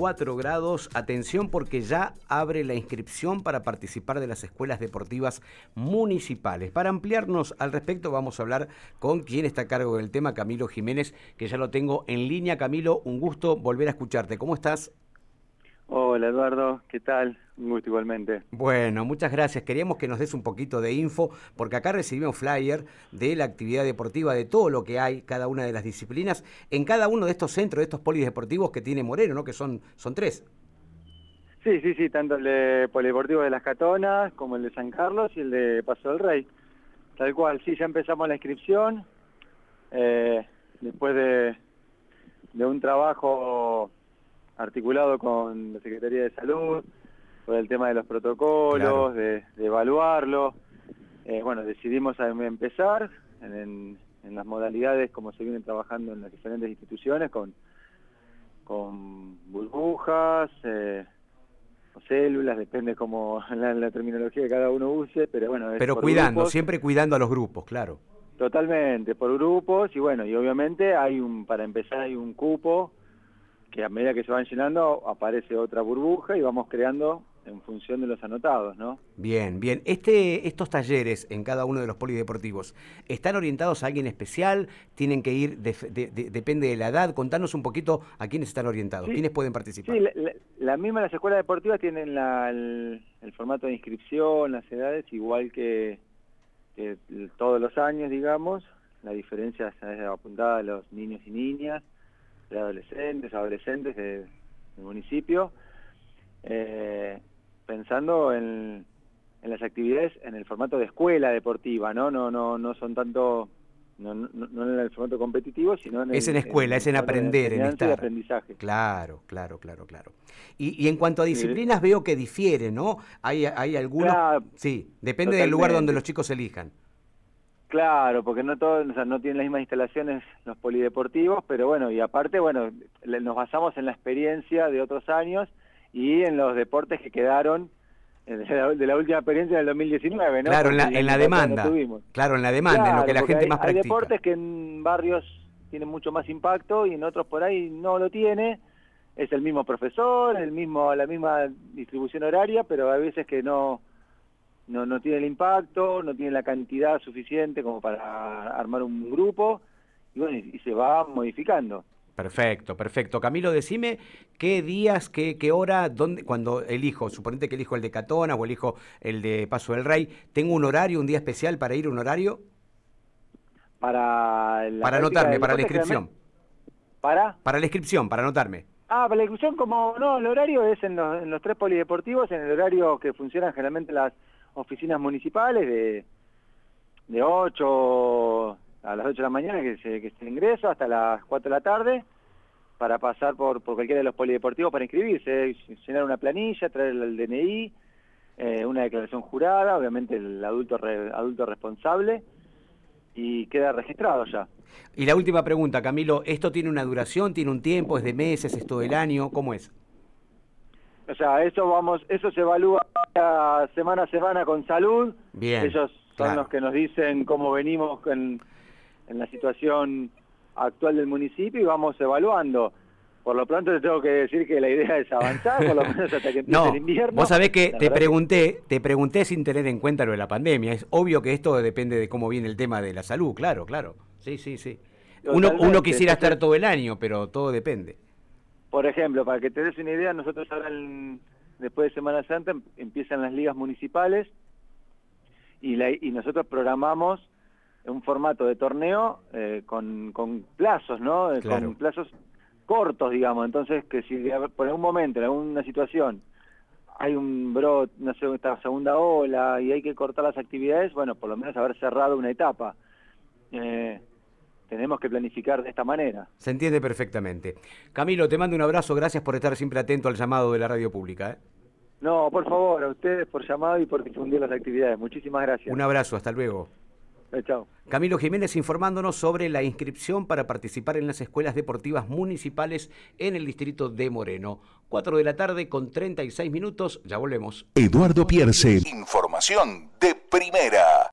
24 grados. Atención porque ya abre la inscripción para participar de las escuelas deportivas municipales. Para ampliarnos al respecto vamos a hablar con quien está a cargo del tema, Camilo Jiménez, que ya lo tengo en línea. Camilo, un gusto volver a escucharte. ¿Cómo estás? Hola Eduardo, ¿qué tal? Un gusto igualmente. Bueno, muchas gracias. Queríamos que nos des un poquito de info, porque acá recibimos flyer de la actividad deportiva, de todo lo que hay, cada una de las disciplinas, en cada uno de estos centros, de estos polideportivos que tiene Moreno, ¿no? Que son, son tres. Sí, sí, sí, tanto el de Polideportivo de Las Catonas como el de San Carlos y el de Paso del Rey. Tal cual, sí, ya empezamos la inscripción. Eh, después de, de un trabajo articulado con la Secretaría de Salud, por el tema de los protocolos, de, evaluarlo. Eh, bueno, decidimos empezar en, las modalidades como se vienen trabajando en las diferentes instituciones, con, con burbujas eh, o células, depende como la, la, terminología que cada uno use, pero bueno... pero cuidando, siempre cuidando a los grupos, claro. Totalmente, por grupos, y bueno, y obviamente hay un, para empezar hay un cupo que a medida que se van llenando aparece otra burbuja y vamos creando en función de los anotados, ¿no? Bien, bien. Este, estos talleres en cada uno de los polideportivos, ¿están orientados a alguien especial? ¿Tienen que ir, depende de la edad? Contanos un poquito a quiénes están orientados, quiénes pueden participar. Sí, la, misma las escuelas deportivas tienen el, formato de inscripción, las edades, igual que, todos los años, digamos. La diferencia es apuntada a los niños y niñas de adolescentes, adolescentes del municipio, eh, pensando en, las actividades en el formato de escuela deportiva, ¿no? No, no, no son tanto, no, no, en el formato competitivo, sino en Es en escuela, es en aprender, en estar. aprendizaje. Claro, claro, claro, claro. Y, y en cuanto a disciplinas veo que difiere, ¿no? Hay, hay algunos... sí, depende del lugar donde los chicos elijan. Claro, porque no todos, no tienen las mismas instalaciones los polideportivos, pero bueno, y aparte, bueno, nos basamos en la experiencia de otros años y en los deportes que quedaron eh, de la, última experiencia del 2019, ¿no? Claro, en la, demanda. claro, en la demanda, en lo que la gente más practica. Hay deportes que en barrios tienen mucho más impacto y en otros por ahí no lo tiene. Es el mismo profesor, el mismo, la misma distribución horaria, pero hay veces que no no, no tiene el impacto, no tiene la cantidad suficiente como para armar un grupo, y bueno, y, se va modificando. Perfecto, perfecto. Camilo, decime qué días, qué, qué hora, dónde, cuando elijo, suponete que elijo el de Catona o elijo el de Paso del Rey, ¿tengo un horario, un día especial para ir, un horario? Para Para anotarme, para la inscripción. ¿Para? Para la inscripción, para anotarme. Ah, para la inscripción, como no, el horario es en los, en los tres polideportivos, en el horario que funcionan generalmente las oficinas municipales de, de 8 a las 8 de la mañana que se, que se ingresa hasta las 4 de la tarde para pasar por, por cualquiera de los polideportivos para inscribirse, llenar una planilla, traer el DNI, eh, una declaración jurada, obviamente el adulto, adulto responsable, y queda registrado ya. Y la última pregunta, Camilo, ¿esto tiene una duración, tiene un tiempo, es de meses, es todo el año, cómo es? O sea, eso vamos, eso se evalúa semana a semana con salud. Bien. Ellos son los que nos dicen cómo venimos en, en la situación actual del municipio y vamos evaluando. Por lo pronto te tengo que decir que la idea es avanzar, por lo menos hasta que empiece el invierno. Vos sabés que te pregunté, te pregunté sin tener en cuenta lo de la pandemia. Es obvio que esto depende de cómo viene el tema de la salud, claro, claro. Sí, sí, sí. Uno, uno quisiera estar todo el año, pero todo depende. Por ejemplo, para que te des una idea, nosotros ahora después de Semana Santa em, empiezan las ligas municipales y, y nosotros programamos un formato de torneo eh, con, plazos, ¿no? Eh, con plazos cortos, digamos. Entonces, que si por algún momento, en alguna situación, hay un brote, no sé, esta segunda ola y hay que cortar las actividades, bueno, por lo menos haber cerrado una etapa. Eh, tenemos que planificar de esta manera. Se entiende perfectamente. Camilo, te mando un abrazo, gracias por estar siempre atento al llamado de la radio pública. ¿eh? No, por favor, a ustedes por llamado y por difundir las actividades. Muchísimas gracias. Un abrazo, hasta luego. Eh, chao. Camilo Jiménez informándonos sobre la inscripción para participar en las escuelas deportivas municipales en el distrito de Moreno. 4 de la tarde con 36 minutos, ya volvemos. Eduardo Pierce. Información de primera.